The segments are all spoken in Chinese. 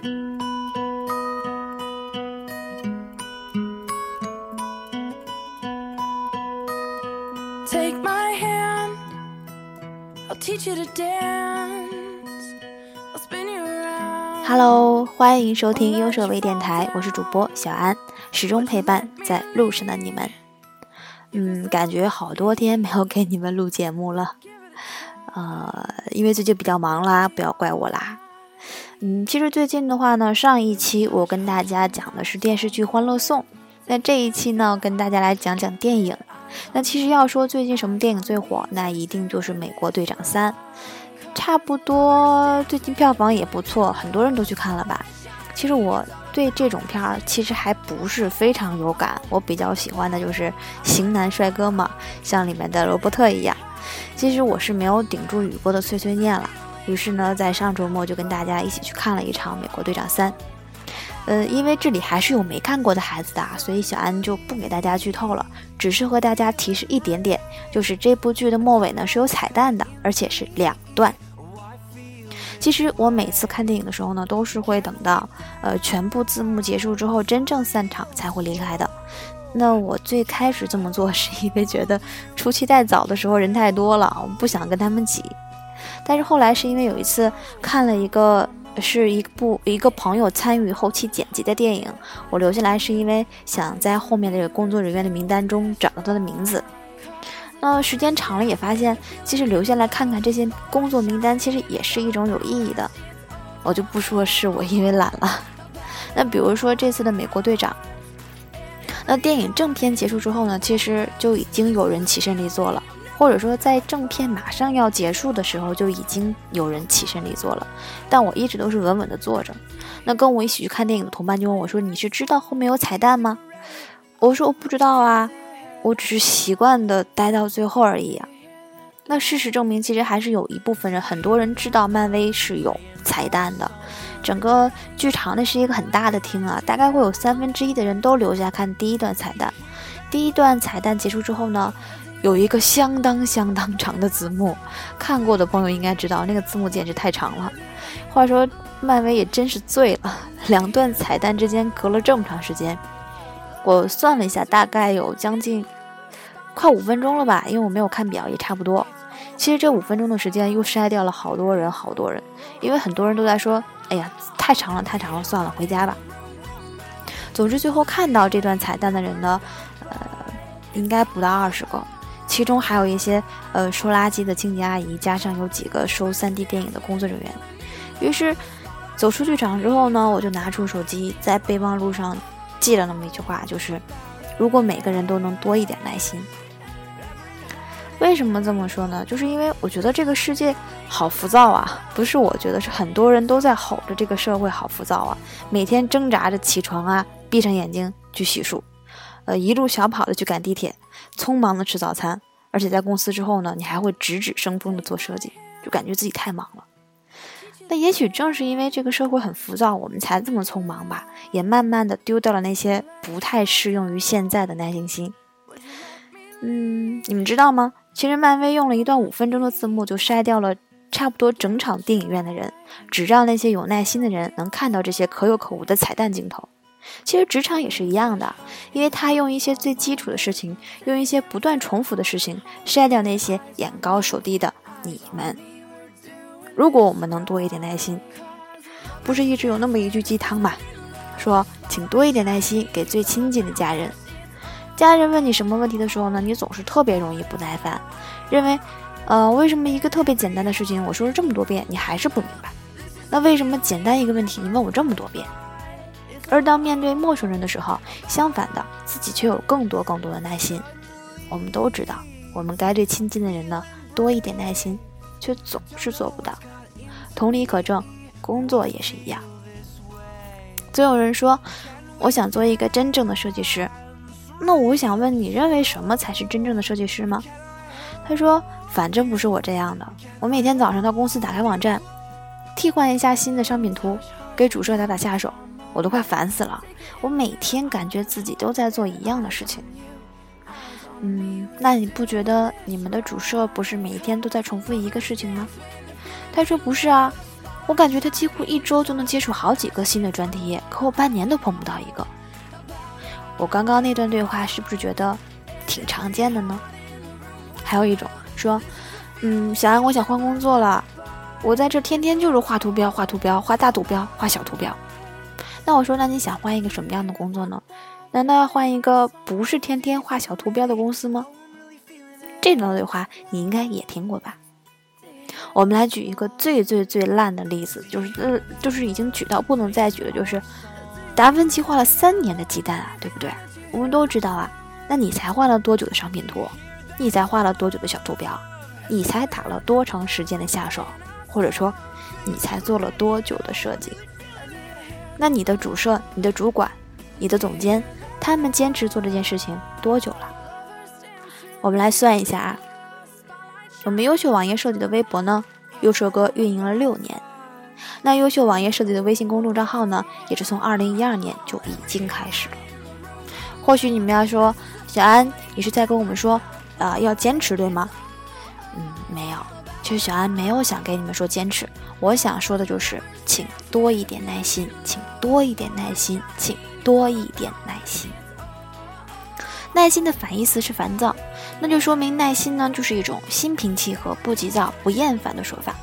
Take my hand，hello，欢迎收听优设微电台，我是主播小安，始终陪伴在路上的你们。嗯，感觉好多天没有给你们录节目了，呃，因为最近比较忙啦，不要怪我啦。嗯，其实最近的话呢，上一期我跟大家讲的是电视剧《欢乐颂》，那这一期呢，跟大家来讲讲电影。那其实要说最近什么电影最火，那一定就是《美国队长三》。差不多，最近票房也不错，很多人都去看了吧。其实我对这种片儿其实还不是非常有感，我比较喜欢的就是型男帅哥嘛，像里面的罗伯特一样。其实我是没有顶住雨过的碎碎念了，于是呢，在上周末就跟大家一起去看了一场《美国队长三》。呃，因为这里还是有没看过的孩子的，所以小安就不给大家剧透了，只是和大家提示一点点，就是这部剧的末尾呢是有彩蛋的，而且是两段。其实我每次看电影的时候呢，都是会等到呃全部字幕结束之后，真正散场才会离开的。那我最开始这么做是因为觉得出期太早的时候人太多了，我不想跟他们挤。但是后来是因为有一次看了一个。是一部一个朋友参与后期剪辑的电影，我留下来是因为想在后面的工作人员的名单中找到他的名字。那时间长了也发现，其实留下来看看这些工作名单，其实也是一种有意义的。我就不说是我因为懒了。那比如说这次的美国队长，那电影正片结束之后呢，其实就已经有人起身离座了。或者说，在正片马上要结束的时候，就已经有人起身离座了，但我一直都是稳稳的坐着。那跟我一起去看电影的同伴就问我说：“你是知道后面有彩蛋吗？”我说：“我不知道啊，我只是习惯的待到最后而已啊。”那事实证明，其实还是有一部分人，很多人知道漫威是有彩蛋的。整个剧场那是一个很大的厅啊，大概会有三分之一的人都留下看第一段彩蛋。第一段彩蛋结束之后呢？有一个相当相当长的字幕，看过的朋友应该知道，那个字幕简直太长了。话说，漫威也真是醉了，两段彩蛋之间隔了这么长时间，我算了一下，大概有将近快五分钟了吧，因为我没有看表，也差不多。其实这五分钟的时间又筛掉了好多人，好多人，因为很多人都在说：“哎呀，太长了，太长了，算了，回家吧。”总之，最后看到这段彩蛋的人呢，呃，应该不到二十个。其中还有一些呃收垃圾的清洁阿姨，加上有几个收 3D 电影的工作人员。于是走出剧场之后呢，我就拿出手机，在备忘录上记了那么一句话，就是如果每个人都能多一点耐心。为什么这么说呢？就是因为我觉得这个世界好浮躁啊，不是我觉得，是很多人都在吼着这个社会好浮躁啊，每天挣扎着起床啊，闭上眼睛去洗漱。呃，一路小跑的去赶地铁，匆忙的吃早餐，而且在公司之后呢，你还会直指生风的做设计，就感觉自己太忙了。那也许正是因为这个社会很浮躁，我们才这么匆忙吧，也慢慢的丢掉了那些不太适用于现在的耐心心。嗯，你们知道吗？其实漫威用了一段五分钟的字幕，就筛掉了差不多整场电影院的人，只让那些有耐心的人能看到这些可有可无的彩蛋镜头。其实职场也是一样的，因为他用一些最基础的事情，用一些不断重复的事情，筛掉那些眼高手低的你们。如果我们能多一点耐心，不是一直有那么一句鸡汤吗？说请多一点耐心给最亲近的家人。家人问你什么问题的时候呢，你总是特别容易不耐烦，认为，呃，为什么一个特别简单的事情我说了这么多遍，你还是不明白？那为什么简单一个问题你问我这么多遍？而当面对陌生人的时候，相反的，自己却有更多更多的耐心。我们都知道，我们该对亲近的人呢多一点耐心，却总是做不到。同理可证，工作也是一样。总有人说，我想做一个真正的设计师。那我想问，你认为什么才是真正的设计师吗？他说，反正不是我这样的。我每天早上到公司打开网站，替换一下新的商品图，给主设打打下手。我都快烦死了，我每天感觉自己都在做一样的事情。嗯，那你不觉得你们的主设不是每一天都在重复一个事情吗？他说不是啊，我感觉他几乎一周就能接触好几个新的专题页，可我半年都碰不到一个。我刚刚那段对话是不是觉得挺常见的呢？还有一种说，嗯，小安，我想换工作了，我在这天天就是画图标、画图标、画大图标、画小图标。那我说，那你想换一个什么样的工作呢？难道要换一个不是天天画小图标的公司吗？这段对话你应该也听过吧？我们来举一个最最最烂的例子，就是呃，就是已经举到不能再举了，就是达芬奇画了三年的鸡蛋啊，对不对？我们都知道啊。那你才画了多久的商品图？你才画了多久的小图标？你才打了多长时间的下手？或者说，你才做了多久的设计？那你的主设、你的主管、你的总监，他们坚持做这件事情多久了？我们来算一下啊。我们优秀网页设计的微博呢，优秀哥运营了六年。那优秀网页设计的微信公众账号呢，也是从二零一二年就已经开始了。或许你们要说，小安，你是在跟我们说，啊，要坚持，对吗？嗯，没有，其实小安没有想给你们说坚持，我想说的就是，请多一点耐心，请多一点耐心，请多一点耐心。耐心的反义词是烦躁。那就说明耐心呢，就是一种心平气和、不急躁、不厌烦的说法。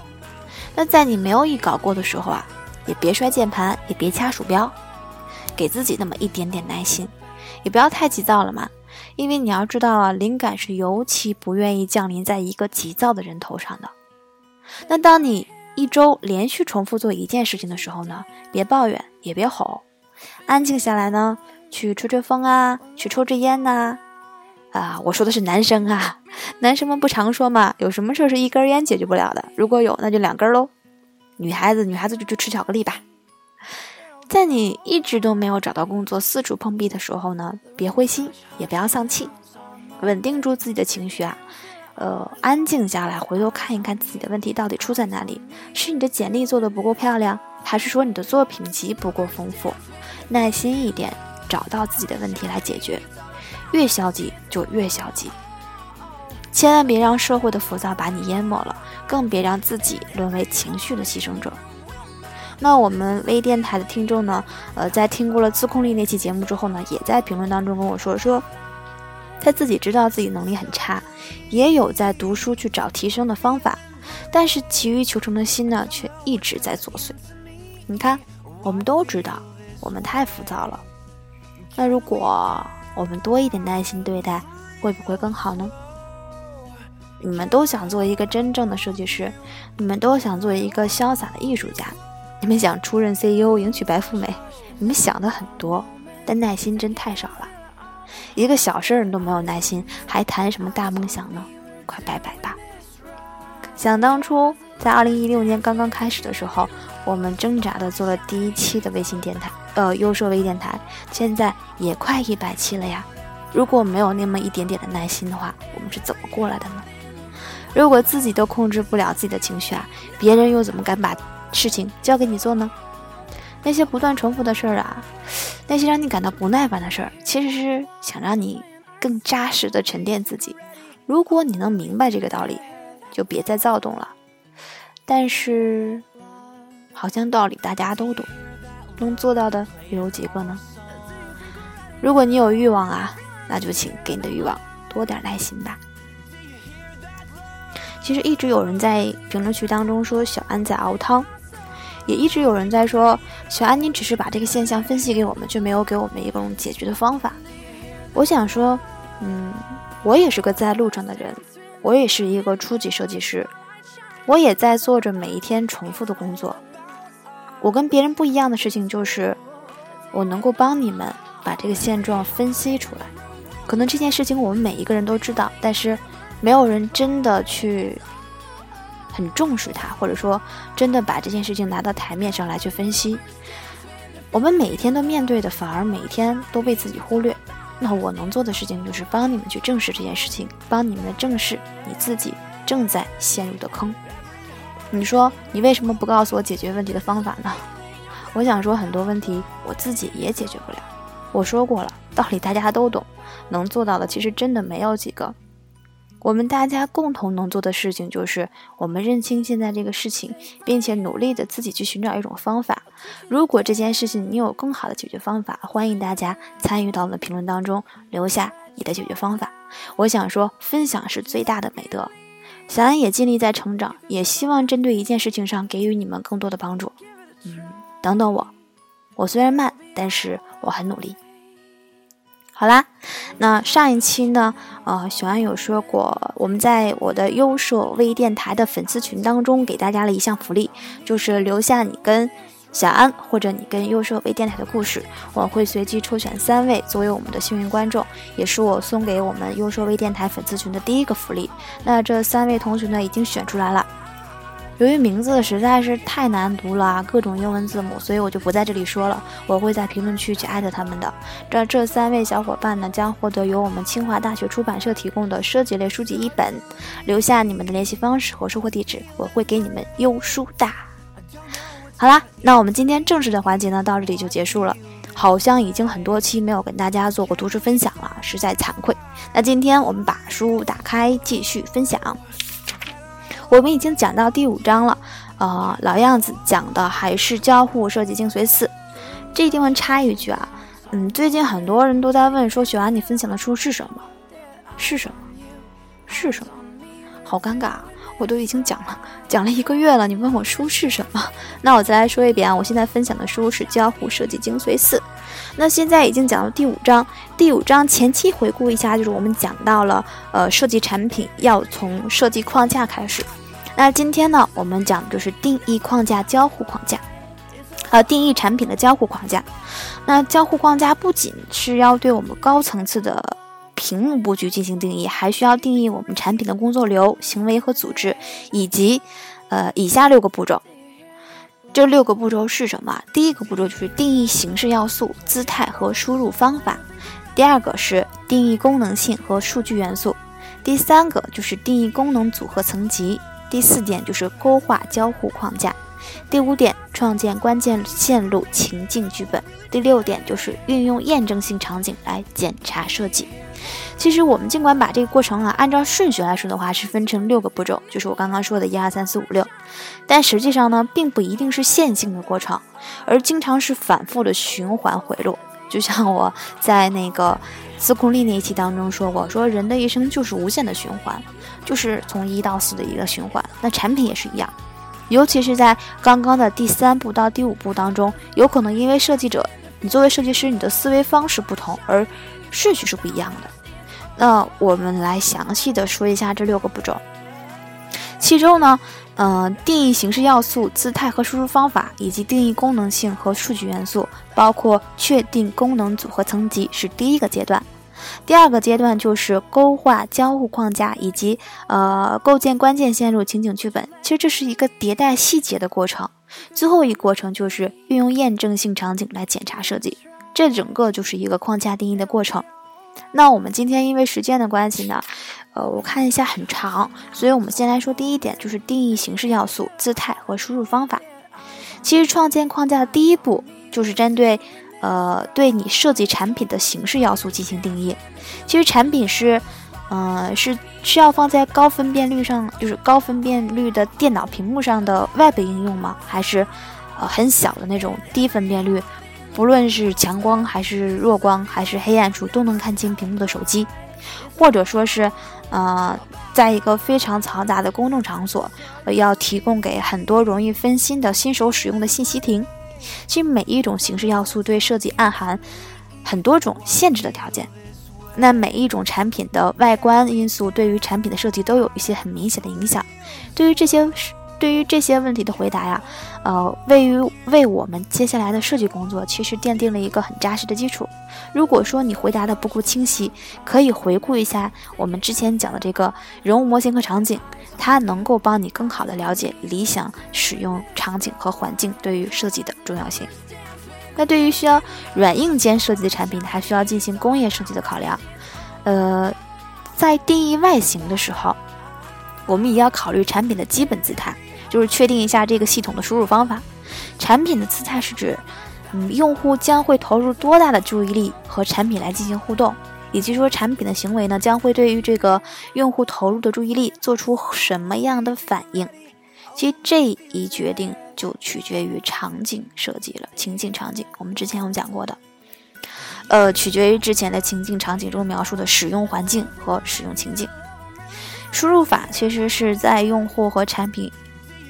那在你没有一稿过的时候啊，也别摔键盘，也别掐鼠标，给自己那么一点点耐心，也不要太急躁了嘛。因为你要知道啊，灵感是尤其不愿意降临在一个急躁的人头上的。那当你一周连续重复做一件事情的时候呢，别抱怨，也别吼，安静下来呢，去吹吹风啊，去抽支烟呐。啊，我说的是男生啊，男生们不常说嘛，有什么事是一根烟解决不了的？如果有，那就两根喽。女孩子，女孩子就去吃巧克力吧。在你一直都没有找到工作、四处碰壁的时候呢，别灰心，也不要丧气，稳定住自己的情绪啊，呃，安静下来，回头看一看自己的问题到底出在哪里？是你的简历做的不够漂亮，还是说你的作品集不够丰富？耐心一点，找到自己的问题来解决。越消极就越消极，千万别让社会的浮躁把你淹没了，更别让自己沦为情绪的牺牲者。那我们微电台的听众呢？呃，在听过了自控力那期节目之后呢，也在评论当中跟我说，说他自己知道自己能力很差，也有在读书去找提升的方法，但是急于求成的心呢，却一直在作祟。你看，我们都知道，我们太浮躁了。那如果……我们多一点耐心对待，会不会更好呢？你们都想做一个真正的设计师，你们都想做一个潇洒的艺术家，你们想出任 CEO 迎娶白富美，你们想的很多，但耐心真太少了。一个小事儿你都没有耐心，还谈什么大梦想呢？快拜拜吧！想当初，在二零一六年刚刚开始的时候，我们挣扎的做了第一期的微信电台。呃，优设微电台现在也快一百期了呀。如果没有那么一点点的耐心的话，我们是怎么过来的呢？如果自己都控制不了自己的情绪啊，别人又怎么敢把事情交给你做呢？那些不断重复的事儿啊，那些让你感到不耐烦的事儿，其实是想让你更扎实的沉淀自己。如果你能明白这个道理，就别再躁动了。但是，好像道理大家都懂。能做到的又有几个呢？如果你有欲望啊，那就请给你的欲望多点耐心吧。其实一直有人在评论区当中说小安在熬汤，也一直有人在说小安你只是把这个现象分析给我们，却没有给我们一种解决的方法。我想说，嗯，我也是个在路上的人，我也是一个初级设计师，我也在做着每一天重复的工作。我跟别人不一样的事情就是，我能够帮你们把这个现状分析出来。可能这件事情我们每一个人都知道，但是没有人真的去很重视它，或者说真的把这件事情拿到台面上来去分析。我们每一天都面对的，反而每一天都被自己忽略。那我能做的事情就是帮你们去正视这件事情，帮你们的正视你自己正在陷入的坑。你说你为什么不告诉我解决问题的方法呢？我想说很多问题我自己也解决不了。我说过了，道理大家都懂，能做到的其实真的没有几个。我们大家共同能做的事情就是，我们认清现在这个事情，并且努力的自己去寻找一种方法。如果这件事情你有更好的解决方法，欢迎大家参与到我们的评论当中，留下你的解决方法。我想说，分享是最大的美德。小安也尽力在成长，也希望针对一件事情上给予你们更多的帮助。嗯，等等我，我虽然慢，但是我很努力。好啦，那上一期呢，呃，小安有说过，我们在我的优设微电台的粉丝群当中给大家了一项福利，就是留下你跟小安或者你跟优设微电台的故事，我会随机抽选三位作为我们的幸运观众，也是我送给我们优设微电台粉丝群的第一个福利。那这三位同学呢，已经选出来了。由于名字实在是太难读了，各种英文字母，所以我就不在这里说了。我会在评论区去艾特他们的。这这三位小伙伴呢，将获得由我们清华大学出版社提供的设计类书籍一本。留下你们的联系方式和收货地址，我会给你们邮书的。好啦，那我们今天正式的环节呢，到这里就结束了。好像已经很多期没有跟大家做过读书分享了，实在惭愧。那今天我们把书打开，继续分享。我们已经讲到第五章了，呃，老样子讲的还是交互设计精髓四。这地方插一句啊，嗯，最近很多人都在问说，雪安你分享的书是什么？是什么？是什么？好尴尬，我都已经讲了讲了一个月了，你问我书是什么？那我再来说一遍啊，我现在分享的书是交互设计精髓四。那现在已经讲到第五章，第五章前期回顾一下，就是我们讲到了，呃，设计产品要从设计框架开始。那今天呢，我们讲的就是定义框架、交互框架，呃，定义产品的交互框架。那交互框架不仅是要对我们高层次的屏幕布局进行定义，还需要定义我们产品的工作流、行为和组织，以及，呃，以下六个步骤。这六个步骤是什么？第一个步骤就是定义形式要素、姿态和输入方法；第二个是定义功能性和数据元素；第三个就是定义功能组合层级；第四点就是勾画交互框架；第五点创建关键线路情境剧本；第六点就是运用验证性场景来检查设计。其实我们尽管把这个过程啊按照顺序来说的话，是分成六个步骤，就是我刚刚说的一二三四五六，但实际上呢，并不一定是线性的过程，而经常是反复的循环回路。就像我在那个自控力那一期当中说过，说人的一生就是无限的循环，就是从一到四的一个循环。那产品也是一样，尤其是在刚刚的第三步到第五步当中，有可能因为设计者，你作为设计师，你的思维方式不同，而顺序是不一样的。那我们来详细的说一下这六个步骤。其中呢，嗯，定义形式要素、姿态和输出方法，以及定义功能性和数据元素，包括确定功能组合层级是第一个阶段。第二个阶段就是勾画交互框架，以及呃构建关键线路情景剧本。其实这是一个迭代细节的过程。最后一个过程就是运用验证性场景来检查设计。这整个就是一个框架定义的过程。那我们今天因为时间的关系呢，呃，我看一下很长，所以我们先来说第一点，就是定义形式要素、姿态和输入方法。其实创建框架的第一步就是针对，呃，对你设计产品的形式要素进行定义。其实产品是，嗯，是需要放在高分辨率上，就是高分辨率的电脑屏幕上的 Web 应用吗？还是，呃，很小的那种低分辨率？不论是强光还是弱光，还是黑暗处都能看清屏幕的手机，或者说是，呃，在一个非常嘈杂的公众场所，要提供给很多容易分心的新手使用的信息亭。其实每一种形式要素对设计暗含很多种限制的条件。那每一种产品的外观因素对于产品的设计都有一些很明显的影响。对于这些。对于这些问题的回答呀，呃，位于为我们接下来的设计工作其实奠定了一个很扎实的基础。如果说你回答的不够清晰，可以回顾一下我们之前讲的这个人物模型和场景，它能够帮你更好的了解理想使用场景和环境对于设计的重要性。那对于需要软硬件设计的产品，还需要进行工业设计的考量。呃，在定义外形的时候，我们也要考虑产品的基本姿态。就是确定一下这个系统的输入方法。产品的姿态是指，嗯，用户将会投入多大的注意力和产品来进行互动，以及说产品的行为呢，将会对于这个用户投入的注意力做出什么样的反应？其实这一决定就取决于场景设计了，情境场景，我们之前有讲过的，呃，取决于之前的情境场景中描述的使用环境和使用情境。输入法其实是在用户和产品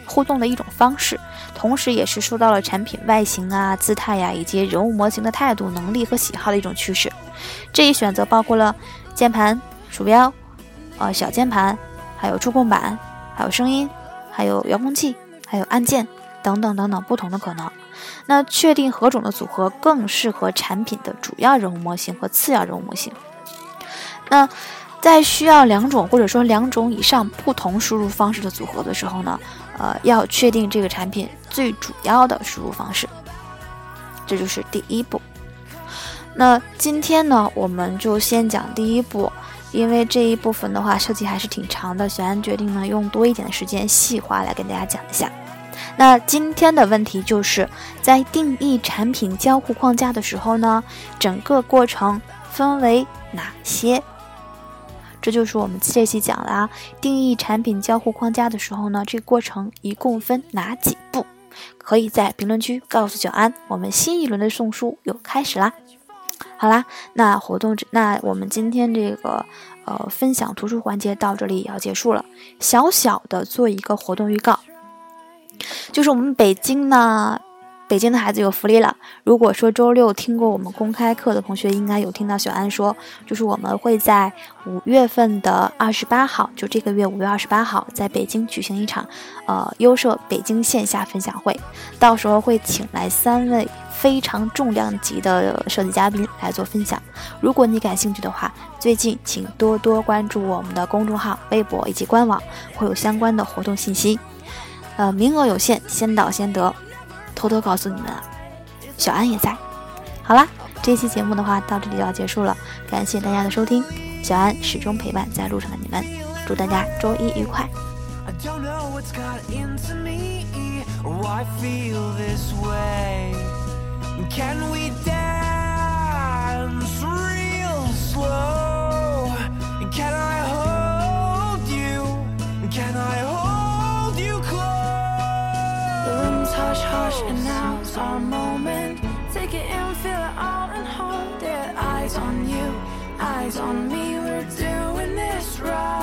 互动的一种方式，同时也是受到了产品外形啊、姿态呀以及人物模型的态度、能力和喜好的一种趋势。这一选择包括了键盘、鼠标、呃小键盘，还有触控板，还有声音，还有遥控器，还有按键等等等等不同的可能。那确定何种的组合更适合产品的主要人物模型和次要人物模型？那。在需要两种或者说两种以上不同输入方式的组合的时候呢，呃，要确定这个产品最主要的输入方式，这就是第一步。那今天呢，我们就先讲第一步，因为这一部分的话设计还是挺长的，小安决定呢用多一点的时间细化来跟大家讲一下。那今天的问题就是在定义产品交互框架的时候呢，整个过程分为哪些？这就是我们这期讲的啊，定义产品交互框架的时候呢，这个过程一共分哪几步？可以在评论区告诉小安。我们新一轮的送书又开始啦！好啦，那活动那我们今天这个呃分享图书环节到这里也要结束了。小小的做一个活动预告，就是我们北京呢。北京的孩子有福利了。如果说周六听过我们公开课的同学，应该有听到小安说，就是我们会在五月份的二十八号，就这个月五月二十八号，在北京举行一场，呃，优设北京线下分享会。到时候会请来三位非常重量级的设计嘉宾来做分享。如果你感兴趣的话，最近请多多关注我们的公众号、微博以及官网，会有相关的活动信息。呃，名额有限，先到先得。偷偷告诉你们。啊，小安也在。好啦，这期节目的话到这里就要结束了，感谢大家的收听，小安始终陪伴在路上的你们，祝大家周一愉快。And now's our moment. Take it in, feel it all, and hold it. Eyes on you, eyes on me. We're doing this right.